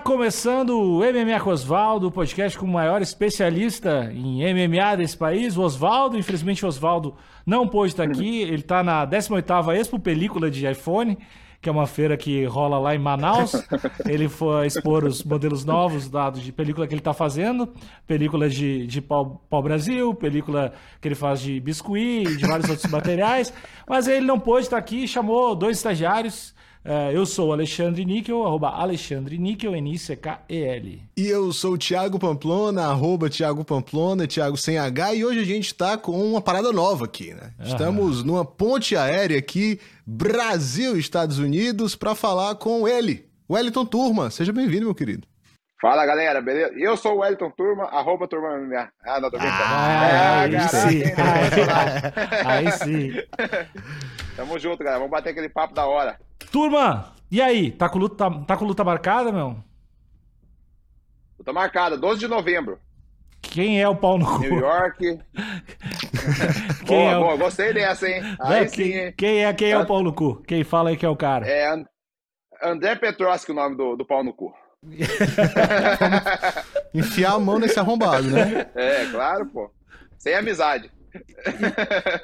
começando o MMA com Osvaldo, o podcast com o maior especialista em MMA desse país, o Osvaldo. Infelizmente, o Osvaldo não pôde estar aqui. Ele está na 18ª Expo Película de iPhone, que é uma feira que rola lá em Manaus. Ele foi expor os modelos novos dados de película que ele está fazendo, película de, de pau, pau Brasil, película que ele faz de biscuit e de vários outros materiais. Mas ele não pôde estar aqui, chamou dois estagiários é, eu sou o Alexandre Níquel, arroba Alexandre Níquel, N-I-C-K-E-L. E eu sou o Thiago Pamplona, arroba Thiago Pamplona, Thiago sem H, e hoje a gente tá com uma parada nova aqui, né? Estamos numa ponte aérea aqui, Brasil-Estados Unidos, para falar com ele, Wellington Turma. Seja bem-vindo, meu querido. Fala galera, beleza? Eu sou o Wellington Turma, arroba Turma MMA. Ah, não, tô brincando. Ah, aí, sim. aí, aí sim. Tamo junto, galera. Vamos bater aquele papo da hora. Turma, e aí? Tá com luta, tá, com luta marcada, meu? Luta marcada, 12 de novembro. Quem é o pau no cu? New York. quem boa, é o... boa, gostei dessa, hein? Aí sim, quem, hein? Quem é, quem é o pau no cu? Quem fala aí que é o cara? É André Petroski o nome do, do pau no cu. Enfiar a mão nesse arrombado, né? É, claro, pô. Sem amizade.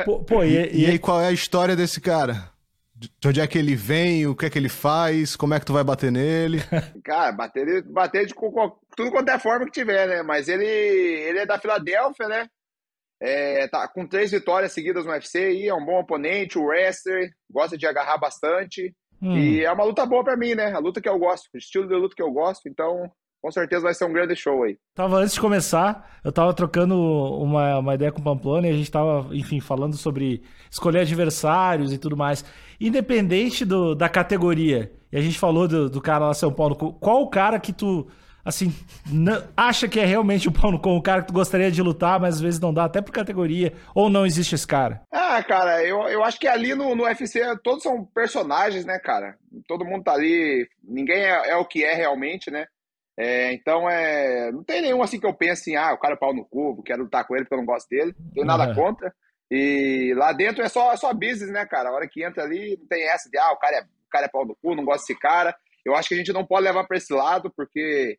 Pô, pô e, e, e aí, qual é a história desse cara? De onde é que ele vem, o que é que ele faz, como é que tu vai bater nele? Cara, bater, bater de tudo quanto é forma que tiver, né? Mas ele, ele é da Filadélfia, né? É, tá com três vitórias seguidas no UFC aí, é um bom oponente, o wrestler, gosta de agarrar bastante. Hum. E é uma luta boa para mim, né? A luta que eu gosto, o estilo de luta que eu gosto, então com certeza vai ser um grande show aí. Tava antes de começar, eu tava trocando uma, uma ideia com o Pamplona e a gente tava, enfim, falando sobre escolher adversários e tudo mais. Independente do, da categoria, e a gente falou do, do cara lá São Paulo, qual o cara que tu, assim, acha que é realmente o Paulo com o cara que tu gostaria de lutar, mas às vezes não dá, até por categoria, ou não existe esse cara? Ah, cara, eu, eu acho que ali no, no UFC todos são personagens, né, cara? Todo mundo tá ali, ninguém é, é o que é realmente, né? É, então, é, não tem nenhum assim que eu pense assim, ah, o cara é pau no cubo, quero lutar com ele porque eu não gosto dele, não tenho nada contra. E lá dentro é só, só business, né, cara? A hora que entra ali, não tem essa de, ah, o cara é, o cara é pau no cu, não gosto desse cara. Eu acho que a gente não pode levar para esse lado, porque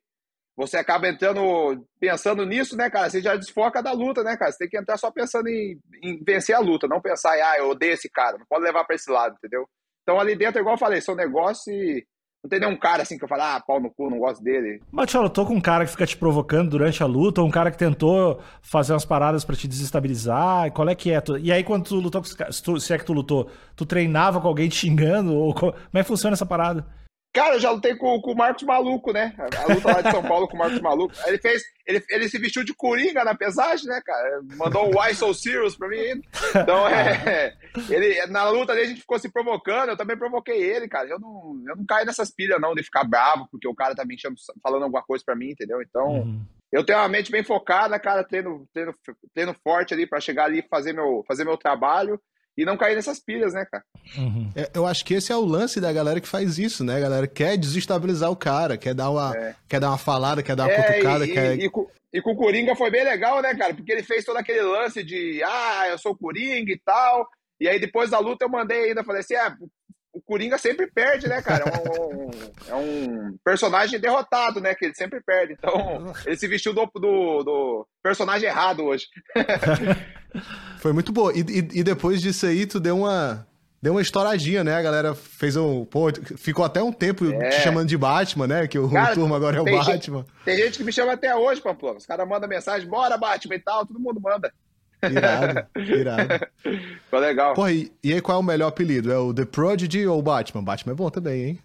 você acaba entrando, pensando nisso, né, cara? Você já desfoca da luta, né, cara? Você tem que entrar só pensando em, em vencer a luta, não pensar em, ah, eu odeio esse cara. Não pode levar para esse lado, entendeu? Então ali dentro, igual eu falei, são negócio e não tem nenhum cara assim que eu falo, ah, pau no cu, não gosto dele. Mas, eu tô com um cara que fica te provocando durante a luta, ou um cara que tentou fazer umas paradas para te desestabilizar. Qual é que é? E aí, quando tu lutou com se é que tu lutou, tu treinava com alguém te xingando? Ou como é que funciona essa parada? Cara, eu já lutei com, com o Marcos Maluco, né? A luta lá de São Paulo com o Marcos Maluco. Ele fez. Ele, ele se vestiu de coringa na pesagem, né, cara? Mandou um Why So Serious pra mim. Então, é. Ele, na luta dele a gente ficou se provocando. Eu também provoquei ele, cara. Eu não, eu não caio nessas pilhas, não, de ficar bravo, porque o cara tá me enchendo, falando alguma coisa pra mim, entendeu? Então. Uhum. Eu tenho uma mente bem focada, cara, treino, treino, treino forte ali para chegar ali e fazer meu, fazer meu trabalho e não cair nessas pilhas, né, cara? Uhum. É, eu acho que esse é o lance da galera que faz isso, né? A galera quer desestabilizar o cara, quer dar uma, é. quer dar uma falada, quer dar uma é, cutucada. E, quer... e, e, com, e com o Coringa foi bem legal, né, cara? Porque ele fez todo aquele lance de, ah, eu sou Coringa e tal. E aí depois da luta eu mandei ainda, falei assim, ah, o Coringa sempre perde, né, cara? É um, é um, personagem derrotado, né? Que ele sempre perde. Então, ele se vestiu do, do, do personagem errado hoje. Foi muito boa. E, e, e, depois disso aí, tu deu uma. Deu uma estouradinha, né? A galera fez um. Pô, ficou até um tempo é. te chamando de Batman, né? Que o, Cara, o turma agora é o Batman. Gente, tem gente que me chama até hoje, Pamplona. Os caras mandam mensagem, bora, Batman e tal, todo mundo manda. Irado, irado. Ficou legal. Porra, e, e aí qual é o melhor apelido? É o The Prodigy ou o Batman? Batman é bom também, hein?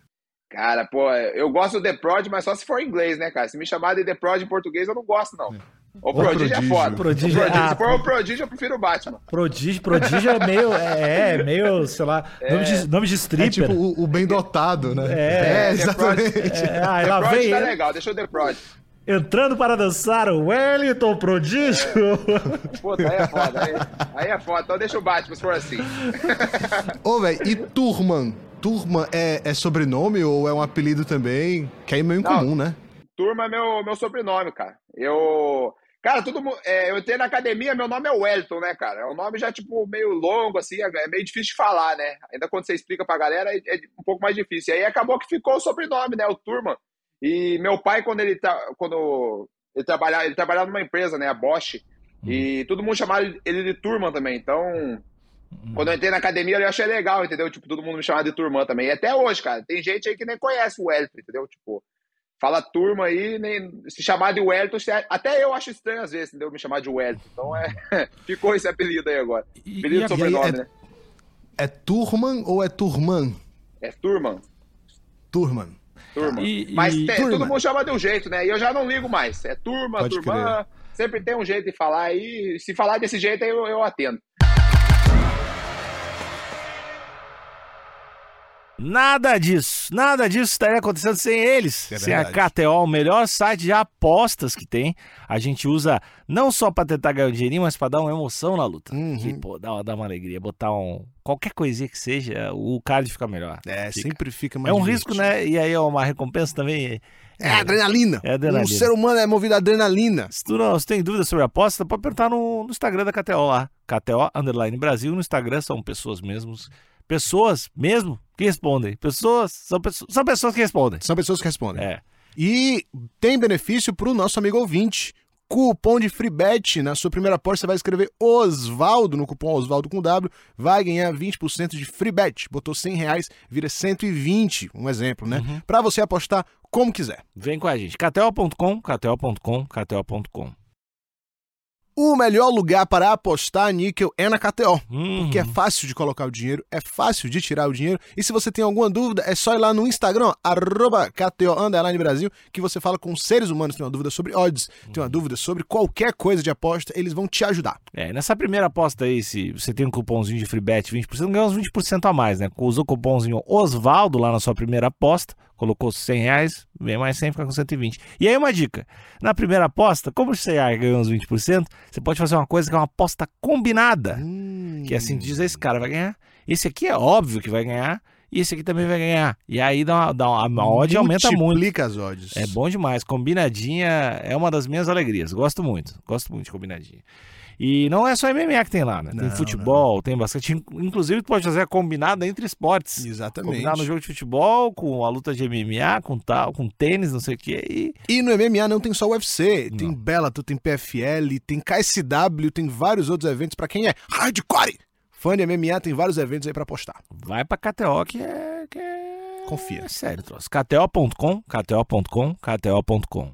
Cara, pô, eu gosto do The Prod, mas só se for em inglês, né, cara? Se me chamar de The Prod em português, eu não gosto, não. É. O Prodígio, é foda. Prodígio, o prodígio, ah, se for o Prodígio, eu prefiro o Batman. Prodígio, prodígio é meio, é, é meio, sei lá, é, nome, de, nome de stripper. É tipo o, o bem dotado, né? É, é exatamente. É, ah, lá vem tá legal, deixa o The Prod. Entrando para dançar o Wellington Prodígio. É. Puta, aí é foda. Aí, aí, é foda. Então deixa o Batman se for assim. Ô, velho, e Turman? Turma é, é, sobrenome ou é um apelido também? Que é meio incomum, Não, né? Turma é meu, meu sobrenome, cara. Eu. Cara, todo mundo. É, eu entrei na academia, meu nome é Wellington, né, cara? É um nome já, tipo, meio longo, assim, é, é meio difícil de falar, né? Ainda quando você explica pra galera, é, é um pouco mais difícil. E aí acabou que ficou o sobrenome, né? O Turma. E meu pai, quando ele, tá, quando ele, trabalhava, ele trabalhava numa empresa, né, a Bosch, e todo mundo chamava ele de turma também. Então, quando eu entrei na academia, eu achei legal, entendeu? Tipo, todo mundo me chamava de turma também. E até hoje, cara, tem gente aí que nem conhece o Wellington, entendeu? Tipo, fala turma aí, nem se chamar de Wellington, até eu acho estranho às vezes, entendeu? Me chamar de Wellington. Então, é, ficou esse apelido aí agora. Apelido E- sobrenome, e aí, né? É Turman ou é Turman? É turma. Turman. Turma. E- Mas e- Turma. todo mundo chama de um jeito, né? E eu já não ligo mais. É turma, Pode turma. Sempre tem um jeito de falar aí. Se falar desse jeito eu, eu atendo. Nada disso, nada disso estaria acontecendo sem eles. É sem a. KTO, o melhor site de apostas que tem. A gente usa não só pra tentar ganhar um dinheirinho, mas pra dar uma emoção na luta. Uhum. Que, pô, dá, uma- dá uma alegria. Botar um. Qualquer coisinha que seja, o card fica melhor. É, Fica. sempre fica mais É um divertido. risco, né? E aí é uma recompensa também. É adrenalina. É adrenalina. O ser humano é movido a adrenalina. Se tu, não, se tem dúvida sobre aposta, pode perguntar no, no Instagram da KTO lá. KTO Underline Brasil. No Instagram são pessoas mesmos. Pessoas mesmo que respondem. Pessoas. São, pesso- são pessoas que respondem. São pessoas que respondem. É. E tem benefício pro nosso amigo ouvinte. Cupom de FreeBet. Na sua primeira aposta, você vai escrever Osvaldo no cupom Osvaldo com W. Vai ganhar 20% de FreeBet. Botou 100 reais, vira 120. Um exemplo, né? Uhum. Pra você apostar como quiser. Vem com a gente. KTO.com, KTO.com, KTO.com. O melhor lugar para apostar níquel é na KTO. Uhum. Porque é fácil de colocar o dinheiro, é fácil de tirar o dinheiro. E se você tem alguma dúvida, é só ir lá no Instagram, arroba KTO Underline Brasil, que você fala com seres humanos, tem uma dúvida sobre odds, tem uma dúvida sobre qualquer coisa de aposta, eles vão te ajudar. É, nessa primeira aposta aí, se você tem um cupomzinho de FreeBet 20%, ganha uns 20% a mais, né? Usou o cupomzinho Osvaldo lá na sua primeira aposta, colocou 100 reais, vem mais 100, fica com 120. E aí uma dica, na primeira aposta, como você ganha uns 20%, você pode fazer uma coisa que é uma aposta combinada. Que é assim, diz esse cara vai ganhar, esse aqui é óbvio que vai ganhar, e esse aqui também vai ganhar. E aí dá uma, dá uma, a odd aumenta muito. Multiplica as odds. É bom demais. Combinadinha é uma das minhas alegrias. Gosto muito. Gosto muito de combinadinha. E não é só MMA que tem lá, né? Tem Não, futebol, tem basquete. In- Inclusive, tu pode fazer a combinada entre esportes. Exatamente. Combinar no jogo de futebol, com a luta de MMA, com tal, com tênis, não sei o quê. E E no MMA não tem só UFC, tem Não. Bellator, tem PFL, tem KSW, tem vários outros eventos pra quem é hardcore. Fã de MMA tem vários eventos aí pra apostar. vai pra KTO, que é. Que é... Confia. É sério, troço. KTO.com, KTO.com, KTO.com.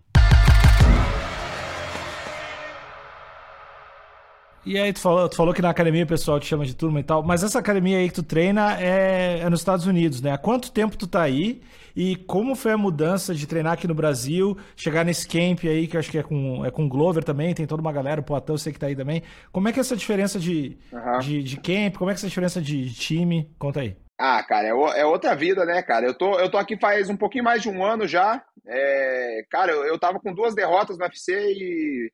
E aí, tu falou, tu falou que na academia o pessoal te chama de turma e tal, mas essa academia aí que tu treina é, é nos Estados Unidos, né? Há quanto tempo tu tá aí e como foi a mudança de treinar aqui no Brasil, chegar nesse camp aí, que eu acho que é com, é com o Glover também, tem toda uma galera, o Poatão, eu sei que tá aí também. Como é que é essa diferença de, Aham. de, de camp, como é que é essa diferença de time? Conta aí. Ah, cara, é, o- é outra vida, né, cara? Eu tô, eu tô aqui faz um pouquinho mais de um ano já. É, cara, eu, eu tava com duas derrotas no UFC e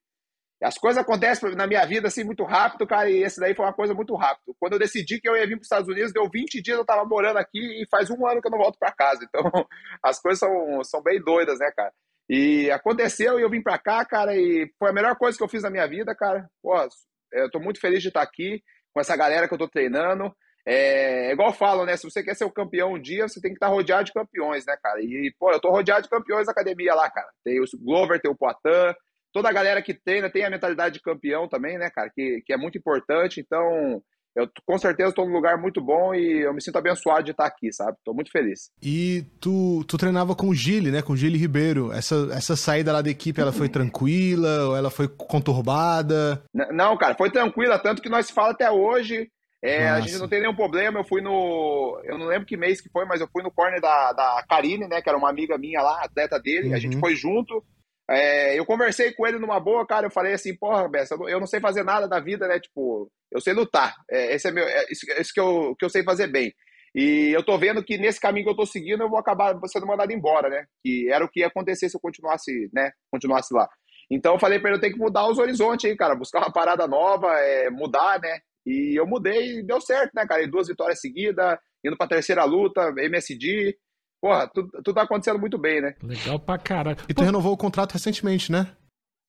as coisas acontecem na minha vida assim muito rápido, cara, e esse daí foi uma coisa muito rápido. Quando eu decidi que eu ia vir para os Estados Unidos, deu 20 dias eu tava morando aqui e faz um ano que eu não volto para casa. Então, as coisas são, são bem doidas, né, cara? E aconteceu e eu vim para cá, cara, e foi a melhor coisa que eu fiz na minha vida, cara. Pô, eu tô muito feliz de estar aqui com essa galera que eu tô treinando. É, é igual falo, né? Se você quer ser o campeão um dia, você tem que estar rodeado de campeões, né, cara? E, pô, eu tô rodeado de campeões na academia lá, cara. Tem o Glover, tem o Poitin, toda a galera que treina tem a mentalidade de campeão também, né, cara? Que, que é muito importante. Então, eu com certeza estou num lugar muito bom e eu me sinto abençoado de estar aqui, sabe? Tô muito feliz. E tu, tu treinava com o Gile, né? Com o Gile Ribeiro. Essa, essa saída lá da equipe, ela foi tranquila ou ela foi conturbada? Não, cara, foi tranquila, tanto que nós se fala até hoje. É, a gente não tem nenhum problema. Eu fui no. Eu não lembro que mês que foi, mas eu fui no corner da, da Karine, né? Que era uma amiga minha lá, atleta dele. Uhum. A gente foi junto. É, eu conversei com ele numa boa, cara. Eu falei assim, porra, Bessa, eu não- sei fazer nada da vida, né? Tipo, eu sei lutar. É, esse é meu, é isso, é isso que, eu, que eu sei fazer bem. E eu tô vendo que nesse caminho que eu tô seguindo, eu vou acabar sendo mandado embora, né? Que era o que ia acontecer se eu continuasse, né? Continuasse lá. Então eu falei pra ele, eu tenho que mudar os horizontes aí, cara. Buscar uma parada nova, é, mudar, né? E eu mudei e deu certo, né, cara? E duas vitórias seguidas, indo pra terceira luta, MSD. Porra, tudo, tudo tá acontecendo muito bem, né? Legal pra caralho. E tu renovou o contrato recentemente, né?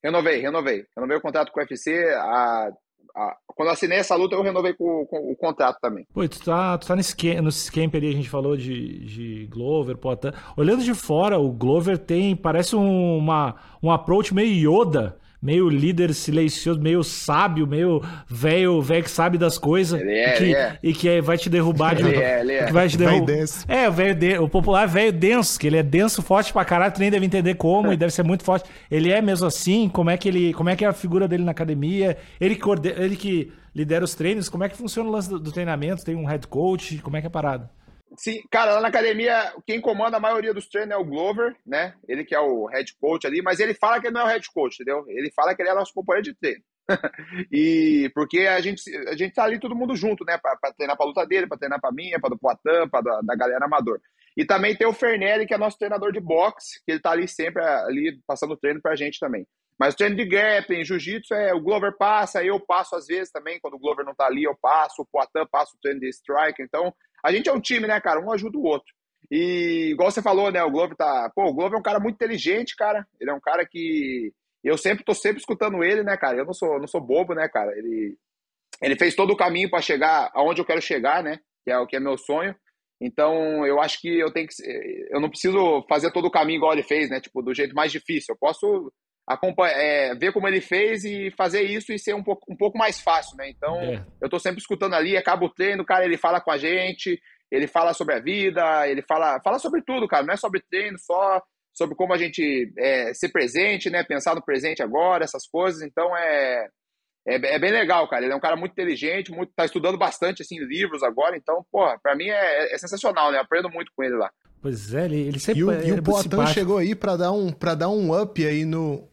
Renovei, renovei. Renovei o contrato com o UFC. A, a, quando assinei essa luta, eu renovei com, com o contrato também. Pô, tu tá, tu tá nesse, nesse camp ali, a gente falou de, de Glover, Poitin. Olhando de fora, o Glover tem, parece um, uma, um approach meio Yoda meio líder silencioso, meio sábio, meio velho, velho que sabe das coisas ele é, e, que, ele é. e que vai te derrubar de ele é, ele é. que vai te derrubar. É, o velho de... o popular velho denso, que ele é denso, forte pra caralho, tu nem deve entender como e deve ser muito forte. Ele é mesmo assim, como é que ele, como é que é a figura dele na academia? Ele que ele que lidera os treinos, como é que funciona o lance do, do treinamento? Tem um head coach, como é que é parado? Sim, cara, lá na academia, quem comanda a maioria dos treinos é o Glover, né? Ele que é o head coach ali, mas ele fala que ele não é o head coach, entendeu? Ele fala que ele é nosso companheiro de treino. e porque a gente, a gente tá ali todo mundo junto, né? Pra, pra treinar pra luta dele, pra treinar pra minha, pra do Poitin, pra da, da galera amador. E também tem o Fernelli, que é nosso treinador de boxe, que ele tá ali sempre ali passando treino pra gente também. Mas o treino de grappling, jiu-jitsu, é, o Glover passa, eu passo às vezes também, quando o Glover não tá ali, eu passo, o Poitin passa o treino de strike. Então, a gente é um time, né, cara? Um ajuda o outro. E igual você falou, né, o Glover tá. Pô, o Glover é um cara muito inteligente, cara. Ele é um cara que. Eu sempre tô sempre escutando ele, né, cara? Eu não sou, não sou bobo, né, cara? Ele, ele fez todo o caminho para chegar aonde eu quero chegar, né? Que é o que é meu sonho. Então, eu acho que eu tenho que. Eu não preciso fazer todo o caminho igual ele fez, né? Tipo, do jeito mais difícil. Eu posso é, ver como ele fez e fazer isso e ser um pouco, um pouco mais fácil, né? Então, é. eu tô sempre escutando ali, acaba o treino, o cara, ele fala com a gente, ele fala sobre a vida, ele fala, fala sobre tudo, cara, não é sobre treino, só sobre como a gente é, ser presente, né? Pensar no presente agora, essas coisas. Então, é, é, é, bem legal, cara. Ele é um cara muito inteligente, muito, tá estudando bastante, assim, livros agora. Então, porra, pra mim é, é sensacional, né? Aprendo muito com ele lá. Pois é, ele, ele sempre... E o, e o Poitin chegou aí para dar, um, pra dar um up aí no,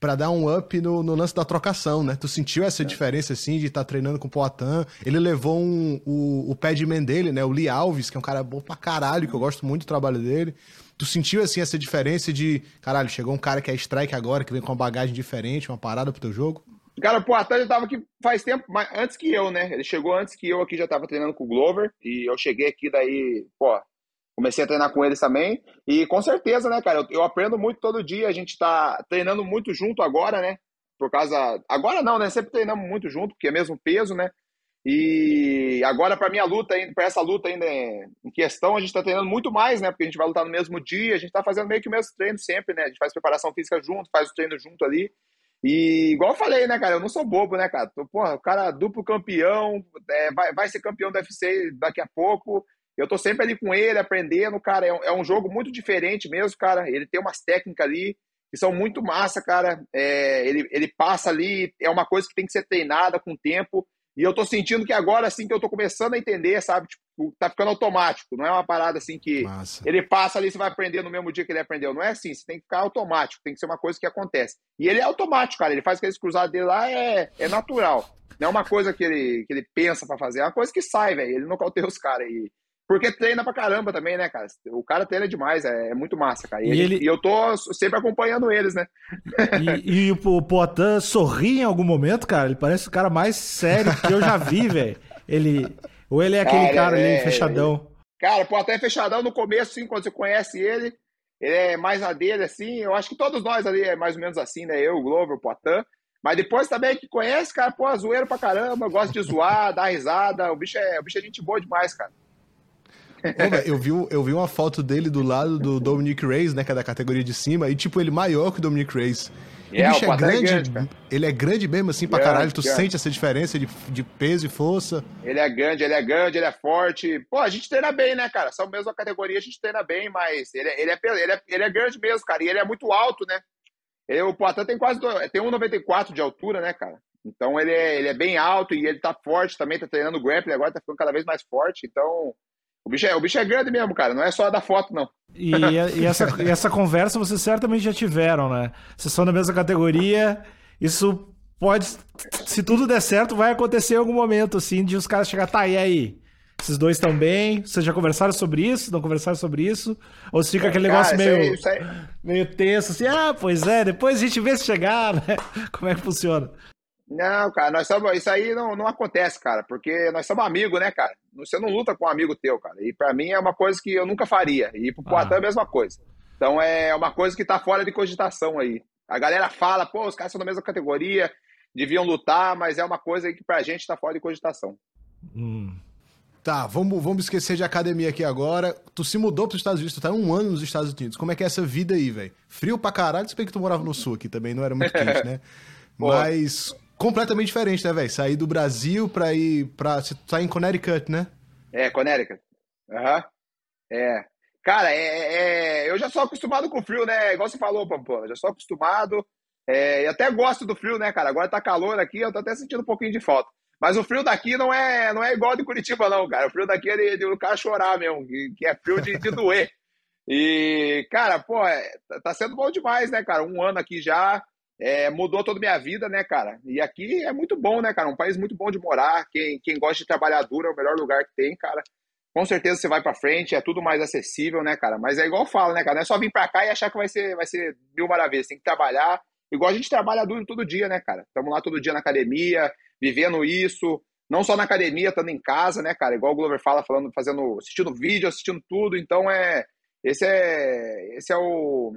para dar um up no, no, lance da trocação, né? Tu sentiu essa é. diferença, assim, de estar tá treinando com o Poitin? Ele levou um, o, o pé de man dele, né? O Lee Alves, que é um cara bom pra caralho, que eu gosto muito do trabalho dele. Tu sentiu, assim, essa diferença de, caralho, chegou um cara que é strike agora, que vem com uma bagagem diferente, uma parada pro teu jogo? Cara, o Poitin já tava aqui faz tempo, mas antes que eu, né? Ele chegou antes que eu aqui, já tava treinando com o Glover, e eu cheguei aqui daí, pô, comecei a treinar com eles também. E com certeza, né, cara, eu, eu aprendo muito todo dia. A gente tá treinando muito junto agora, né? Por causa. Agora não, né? Sempre treinamos muito junto, porque é mesmo peso, né? E agora, para minha luta, para essa luta ainda em questão, a gente está treinando muito mais, né? Porque a gente vai lutar no mesmo dia, a gente está fazendo meio que o mesmo treino sempre, né? A gente faz preparação física junto, faz o treino junto ali. E igual eu falei, né, cara? Eu não sou bobo, né, cara? Porra, o cara duplo campeão, é, vai, vai ser campeão do UFC daqui a pouco. Eu tô sempre ali com ele, aprendendo, cara. É um, é um jogo muito diferente mesmo, cara. Ele tem umas técnicas ali que são muito massa, cara. É, ele, ele passa ali, é uma coisa que tem que ser treinada com o tempo. E eu tô sentindo que agora, assim, que eu tô começando a entender, sabe? Tipo, tá ficando automático. Não é uma parada assim que Massa. ele passa ali, você vai aprender no mesmo dia que ele aprendeu. Não é assim, você tem que ficar automático, tem que ser uma coisa que acontece. E ele é automático, cara. Ele faz aqueles cruzados dele lá, é, é natural. Não é uma coisa que ele, que ele pensa para fazer, é uma coisa que sai, velho. Ele nocauteia os caras. E, porque treina pra caramba também, né, cara? O cara treina demais, é, é muito massa, cara. E, e, ele... e, eu tô sempre acompanhando eles, né? E, e o Poitin sorri em algum momento, cara? Ele parece o cara mais sério que eu já vi, velho. Ele... Ou ele é aquele cara, cara é, ali, fechadão? Cara, o Poitin é fechadão no começo, sim, quando você conhece ele. Ele é mais na dele, assim. Eu acho que todos nós ali é mais ou menos assim, né? Eu, o Glover, o Poitin. Mas depois também que conhece, cara, pô, zoeiro pra caramba, gosta de zoar, dar risada. O bicho é, o bicho é gente boa demais, cara. Ô, véio, eu, vi, eu vi uma foto dele do lado do Dominic Reyes, né? Que é da categoria de cima, e tipo, ele maior que o Dominic Reyes. O é, bicho o é grande, é grande ele é grande mesmo, assim, pra grande, caralho. Tu grande. sente essa diferença de, de peso e força. Ele é grande, ele é grande, ele é forte. Pô, a gente treina bem, né, cara? São mesma categoria, a gente treina bem, mas ele, é, ele, é, ele, é, ele é grande mesmo, cara. E ele é muito alto, né? Ele, o Poitin tem quase tem 1,94 de altura, né, cara? Então ele é, ele é bem alto e ele tá forte também, tá treinando grappling agora, tá ficando cada vez mais forte. Então, o bicho, é, o bicho é grande mesmo, cara. Não é só da foto, não. E, e, essa, e essa conversa vocês certamente já tiveram, né? Vocês são da mesma categoria. Isso pode, se tudo der certo, vai acontecer em algum momento, assim, de os caras chegar, tá, e aí? Esses dois estão bem? Vocês já conversaram sobre isso? Não conversaram sobre isso? Ou se fica aquele negócio meio, aí, aí... meio tenso, assim, ah, pois é, depois a gente vê se chegar, né? Como é que funciona? Não, cara, nós somos, isso aí não, não acontece, cara, porque nós somos amigos, né, cara? Você não luta com um amigo teu, cara. E para mim é uma coisa que eu nunca faria. E pro Poitin ah. é a mesma coisa. Então é uma coisa que tá fora de cogitação aí. A galera fala, pô, os caras são da mesma categoria. deviam lutar, mas é uma coisa que pra gente tá fora de cogitação. Hum. Tá, vamos, vamos esquecer de academia aqui agora. Tu se mudou para os Estados Unidos, tu tá um ano nos Estados Unidos. Como é que é essa vida aí, velho? Frio pra caralho, se bem que tu morava no sul aqui também, não era muito quente, né? Mas completamente diferente, né, velho? Sair do Brasil pra ir pra. Você tá em Connecticut, né? É, Connecticut. Aham. Uhum. É. Cara, é, é, eu já sou acostumado com o frio, né? Igual você falou, Pampona. Já sou acostumado. É, até gosto do frio, né, cara? Agora tá calor aqui, eu tô até sentindo um pouquinho de falta. Mas o frio daqui não é, não é igual de Curitiba, não, cara. O frio daqui é de, de o cara chorar mesmo, que, que é frio de, de doer. E, cara, pô, é, tá sendo bom demais, né, cara? Um ano aqui já é, mudou toda a minha vida, né, cara? E aqui é muito bom, né, cara? Um país muito bom de morar. Quem, quem gosta de trabalhar duro é o melhor lugar que tem, cara. Com certeza você vai para frente, é tudo mais acessível, né, cara? Mas é igual eu falo, né, cara? Não é só vir para cá e achar que vai ser, vai ser mil maravilhas. Tem que trabalhar. Igual a gente trabalha duro todo dia, né, cara? Estamos lá todo dia na academia, vivendo isso, não só na academia, estando em casa, né, cara? Igual o Glover fala, falando, fazendo, assistindo vídeo, assistindo tudo. Então é esse é esse é o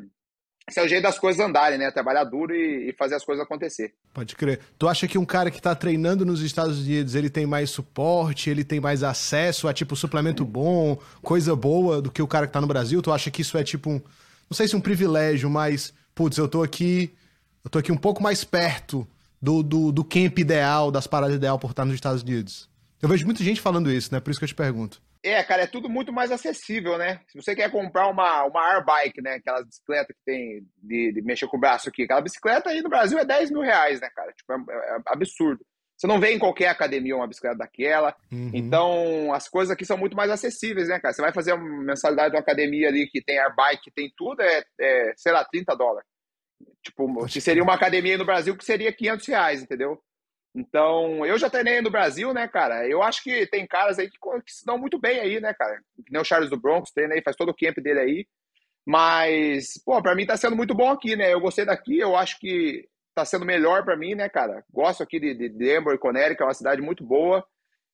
esse é o jeito das coisas andarem, né? Trabalhar duro e, e, fazer as coisas acontecer. Pode crer. Tu acha que um cara que tá treinando nos Estados Unidos, ele tem mais suporte, ele tem mais acesso a, tipo, suplemento bom, coisa boa do que o cara que tá no Brasil? Tu acha que isso é, tipo, um, não sei se um privilégio, mas, putz, eu tô aqui, eu tô aqui um pouco mais perto do, do, do camp ideal, das paradas ideal por estar nos Estados Unidos? Eu vejo muita gente falando isso, né? Por isso que eu te pergunto. É, cara, é tudo muito mais acessível, né? Se você quer comprar uma, uma airbike, né? Aquelas bicicletas que tem de, de, mexer com o braço aqui. Aquela bicicleta aí no Brasil é 10 mil reais, né, cara? Tipo, é, é absurdo. Você não vê em qualquer academia uma bicicleta daquela. Uhum. Então, as coisas aqui são muito mais acessíveis, né, cara? Você vai fazer uma mensalidade de uma academia ali que tem airbike, que tem tudo, é, é sei lá, 30 dólares. Tipo, que seria uma academia no Brasil que seria 500 reais, entendeu? Então, eu já treinei no Brasil, né, cara? Eu acho que tem caras aí que, que se dão muito bem aí, né, cara? Que nem o Charles do Bronx, treina aí, faz todo o camp dele aí. Mas, pô, pra mim tá sendo muito bom aqui, né? Eu gostei daqui, eu acho que tá sendo melhor para mim, né, cara? Gosto aqui de, de Denver, Connecticut, é uma cidade muito boa.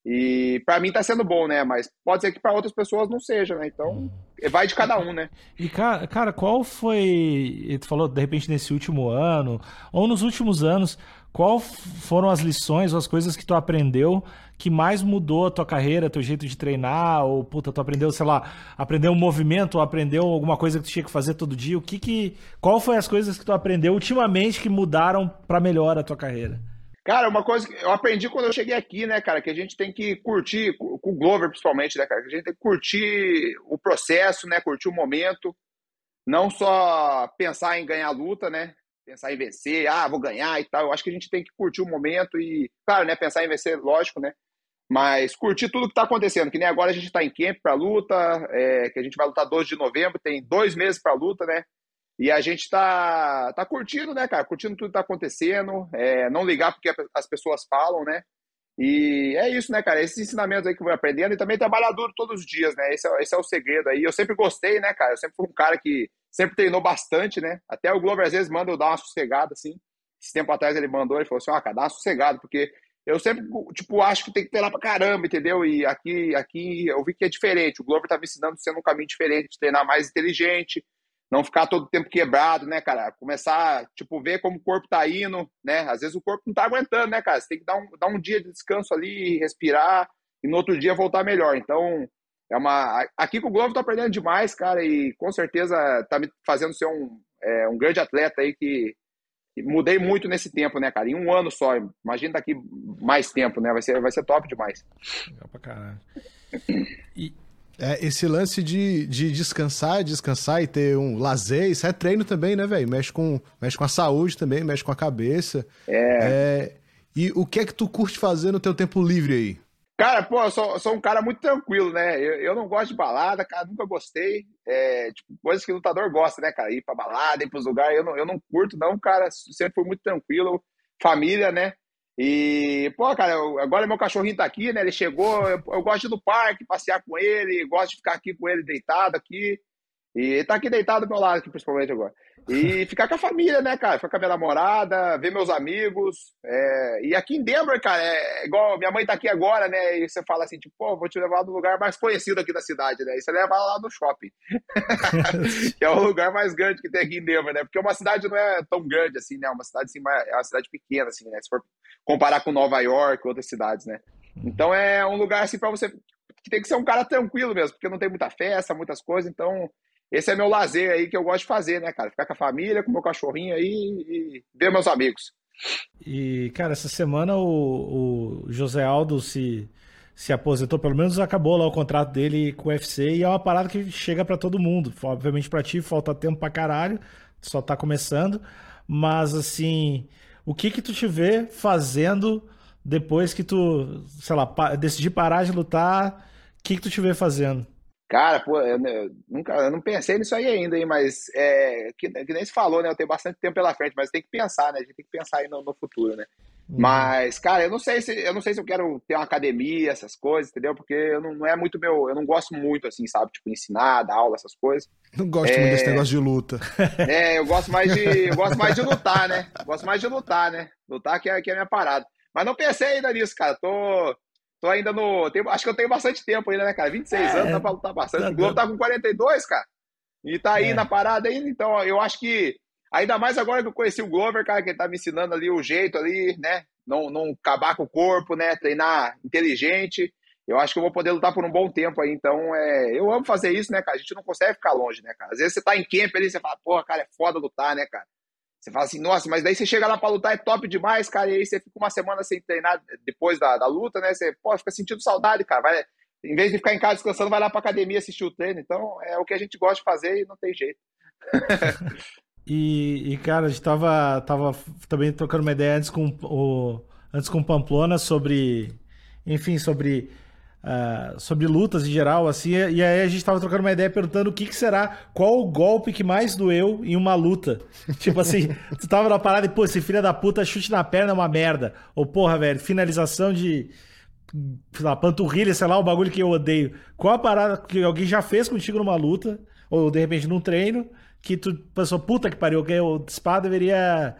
E para mim tá sendo bom, né? Mas pode ser que para outras pessoas não seja, né? Então vai de cada um, né? E cara, cara, qual foi. Tu falou de repente nesse último ano, ou nos últimos anos, qual foram as lições ou as coisas que tu aprendeu que mais mudou a tua carreira, teu jeito de treinar? Ou, puta, tu aprendeu, sei lá, aprendeu um movimento, ou aprendeu alguma coisa que tu tinha que fazer todo dia? O que que. Qual foi as coisas que tu aprendeu ultimamente que mudaram para melhor a tua carreira? Cara, uma coisa que eu aprendi quando eu cheguei aqui, né, cara, que a gente tem que curtir, com o Glover principalmente, né, cara, que a gente tem que curtir o processo, né, curtir o momento, não só pensar em ganhar luta, né, pensar em vencer, ah, vou ganhar e tal. Eu acho que a gente tem que curtir o momento e, claro, né, pensar em vencer, lógico, né, mas curtir tudo que está acontecendo, que nem agora a gente está em camp para luta, é, que a gente vai lutar 12 de novembro, tem dois meses para luta, né, e a gente tá, tá curtindo, né, cara? Curtindo tudo que tá acontecendo. É, não ligar porque as pessoas falam, né? E é isso, né, cara? Esses ensinamentos aí que eu vou aprendendo e também trabalhar duro todos os dias, né? Esse é, esse é o segredo aí. Eu sempre gostei, né, cara? Eu sempre fui um cara que sempre treinou bastante, né? Até o Glover às vezes manda eu dar uma sossegada, assim. Esse tempo atrás ele mandou, ele falou assim, oh, cara, dá uma sossegada, porque eu sempre, tipo, acho que tem que treinar pra caramba, entendeu? E aqui, aqui eu vi que é diferente. O Glover tá me ensinando sendo um caminho diferente, treinar mais inteligente, não ficar todo tempo quebrado, né, cara? Começar, tipo, ver como o corpo tá indo, né? Às vezes o corpo não tá aguentando, né, cara? Você tem que dar um, dar um dia de descanso ali, respirar, e no outro dia voltar melhor. Então, é uma. Aqui com o Globo tá aprendendo demais, cara, e com certeza tá me fazendo ser um, é, um grande atleta aí que, que, mudei muito nesse tempo, né, cara? Em um ano só. Imagina daqui mais tempo, né? Vai ser, vai ser top demais. Legal pra caralho. E, é, esse lance de, de descansar, descansar e ter um lazer, isso é treino também, né, velho? Mexe com, mexe com a saúde também, mexe com a cabeça. É. é. E o que é que tu curte fazer no teu tempo livre aí? Cara, pô, eu sou, sou um cara muito tranquilo, né? Eu, eu não gosto de balada, cara, nunca gostei. É, tipo, coisas que lutador gosta, né, cara? Ir pra balada, ir pros lugares. Eu não, eu não curto, não, cara. Sempre fui muito tranquilo. Família, né? E, pô, cara, agora meu cachorrinho tá aqui, né? Ele chegou, eu, eu, gosto de ir no parque, passear com ele, gosto de ficar aqui com ele deitado aqui. E tá aqui deitado do meu lado, aqui, principalmente agora. E ficar com a família, né, cara? Ficar com a minha namorada, ver meus amigos. É... E aqui em Denver, cara, é igual minha mãe tá aqui agora, né? E você fala assim, tipo, pô, vou te levar no lugar mais conhecido aqui da cidade, né? E você leva lá no shopping. que é o lugar mais grande que tem aqui em Denver, né? Porque uma cidade não é tão grande assim, né? Uma cidade assim, é uma cidade pequena, assim, né? Se for comparar com Nova York, outras cidades, né? Então é um lugar assim para você que tem que ser um cara tranquilo mesmo, porque não tem muita festa, muitas coisas, então esse é meu lazer aí que eu gosto de fazer, né, cara? Ficar com a família, com o meu cachorrinho aí e ver meus amigos. E, cara, essa semana o, o José Aldo se, se aposentou, pelo menos acabou lá o contrato dele com o UFC e é uma parada que chega para todo mundo. Obviamente para ti falta tempo pra caralho, só tá começando, mas assim, o que que tu te vê fazendo depois que tu, sei lá, decidir parar de lutar, o que que tu te vê fazendo? Cara, pô, eu, eu, nunca, eu não pensei nisso aí ainda, hein, mas é, que, que, nem se falou, né? Eu tenho bastante tempo pela frente, mas tem que pensar, né? A gente tem que pensar aí no, no futuro, né? Uhum. Mas, cara, eu não sei se eu não sei se eu quero ter uma academia, essas coisas, entendeu? Porque eu não, não é muito meu, eu não gosto muito, assim, sabe? Tipo, ensinar, dar aula, essas coisas. Não gosto é... muito desse negócio de luta. É, eu gosto mais de. Eu gosto mais de lutar, né? Eu gosto mais de lutar, né? Lutar que é, que é a minha parada. Mas não pensei ainda nisso, cara. Tô Tô ainda no. Tenho, acho que eu tenho bastante tempo ainda, né, cara? 26 é, anos, dá pra lutar bastante. Tá o Globo tá com 42, cara. E tá aí é. na parada ainda. Então, eu acho que. Ainda mais agora que eu conheci o Glover, cara, que ele tá me ensinando ali o jeito ali, né? Não, não acabar com o corpo, né? Treinar inteligente. Eu acho que eu vou poder lutar por um bom tempo aí. Então, é, eu amo fazer isso, né, cara? A gente não consegue ficar longe, né, cara? Às vezes você tá em camp ali, você fala, porra, cara, é foda lutar, né, cara? Você fala assim, nossa, mas daí você chega lá pra lutar, é top demais, cara, e aí você fica uma semana sem treinar depois da, da luta, né? Você, pô, fica sentindo saudade, cara. Vai, em vez de ficar em casa descansando, vai lá pra academia assistir o treino. Então, é o que a gente gosta de fazer e não tem jeito. e, e, cara, a gente tava, tava também trocando uma ideia antes com o, antes com o Pamplona sobre, enfim, sobre Uh, sobre lutas em geral, assim, e aí a gente tava trocando uma ideia perguntando o que, que será, qual o golpe que mais doeu em uma luta. tipo assim, tu tava na parada e, pô, esse filho da puta chute na perna é uma merda. Ou, porra, velho, finalização de. Sei panturrilha, sei lá, o bagulho que eu odeio. Qual a parada que alguém já fez contigo numa luta, ou de repente num treino, que tu pensou, puta que pariu, que o Spa deveria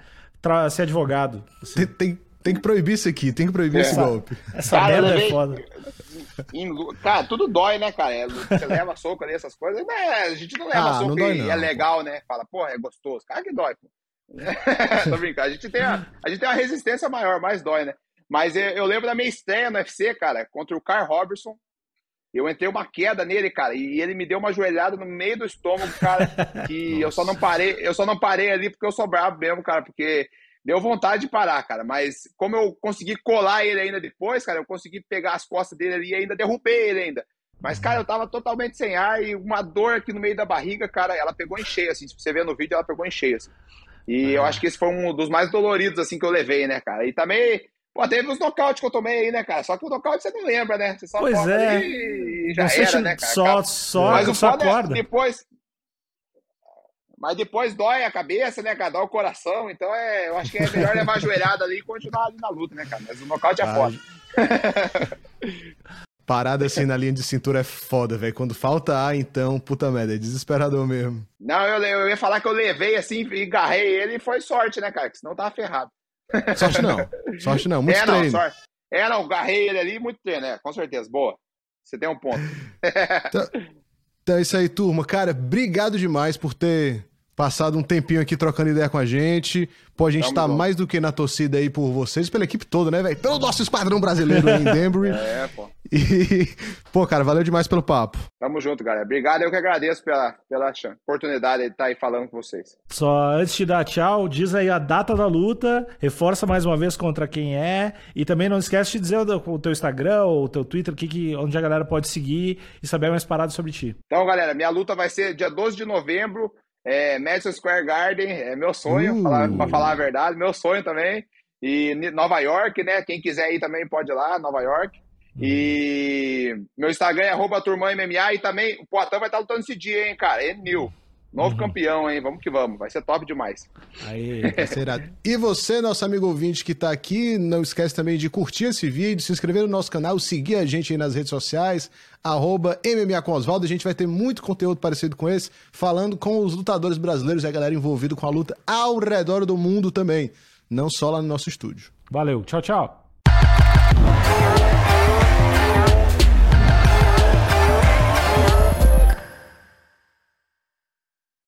ser advogado. Assim. Tem, tem, tem, que proibir isso aqui, tem que proibir é. esse golpe. Essa Cara, merda é foda. Em, cara, tudo dói, né, cara? É, você leva soco ali, essas coisas. Né? A gente não leva ah, soco não e é legal, né? Fala, porra, é gostoso. Cara, que dói, pô. Tô brincando. A gente, tem a, a gente tem uma resistência maior, mais dói, né? Mas eu, eu, lembro da minha estreia no UFC, cara, contra o Carl Robertson. Eu entrei uma queda nele, cara, e ele me deu uma joelhada no meio do estômago, cara, que eu só não parei, eu só não parei ali porque eu sou bravo mesmo, cara, porque deu vontade de parar, cara. Mas como eu consegui colar ele ainda depois, cara, eu consegui pegar as costas dele ali e ainda derrubei ele ainda. Mas, cara, eu tava totalmente sem ar e uma dor aqui no meio da barriga, cara, ela pegou em cheio, assim. Se você ver no vídeo, ela pegou em cheio, assim. E eu acho que esse foi um dos mais doloridos, assim, que eu levei, né, cara? E também, pô, teve os nocautes que eu tomei aí, né, cara? Só que o nocaute você não lembra, né? Você só pois é. e já você era, né, cara? Só, só, Mas o só é acorda. É, depois, mas depois dói a cabeça, né, cara? Dói o coração. Então é, eu acho que é melhor levar a joelhada ali e continuar ali na luta, né, cara? Mas o nocaute é foda. Parada assim na linha de cintura é foda, velho. Quando falta ar, então, puta merda, é desesperador mesmo. Não, eu, eu ia falar que eu levei assim e garrei ele e foi sorte, né, cara? Que senão tava ferrado. Sorte não. Sorte não, muito é, treino. Não, sorte. É, não, garrei ele ali muito treino, né? Com certeza. Boa. Você tem um ponto. então, então é isso aí, turma. Cara, obrigado demais por ter passado um tempinho aqui trocando ideia com a gente. Pô, a gente Tamo tá bom. mais do que na torcida aí por vocês, pela equipe toda, né, velho? Pelo nosso esquadrão brasileiro aí em Denver. É, pô. E, pô, cara, valeu demais pelo papo. Tamo junto, galera. Obrigado, eu que agradeço pela, pela oportunidade de estar aí falando com vocês. Só antes de dar tchau, diz aí a data da luta, reforça mais uma vez contra quem é, e também não esquece de dizer o, teu Instagram ou o teu Twitter, que, que, onde a galera pode seguir e saber mais parado sobre ti. Então, galera, minha luta vai ser dia 12 de novembro, é, Madison Square Garden é meu sonho, uh. para falar a verdade, meu sonho também. E Nova York, né? Quem quiser ir também pode ir lá, Nova York. Uh. E meu Instagram é arroba turmãMMA e também o Poitin vai estar lutando esse dia, hein, cara? É mil. Novo uhum. campeão, hein? Vamos que vamos. Vai ser top demais. Aí, será. E você, nosso amigo ouvinte que está aqui, não esquece também de curtir esse vídeo, se inscrever no nosso canal, seguir a gente aí nas redes sociais, arroba MMA com Oswaldo. A gente vai ter muito conteúdo parecido com esse, falando com os lutadores brasileiros e a galera envolvida com a luta ao redor do mundo também. Não só lá no nosso estúdio. Valeu. Tchau, tchau.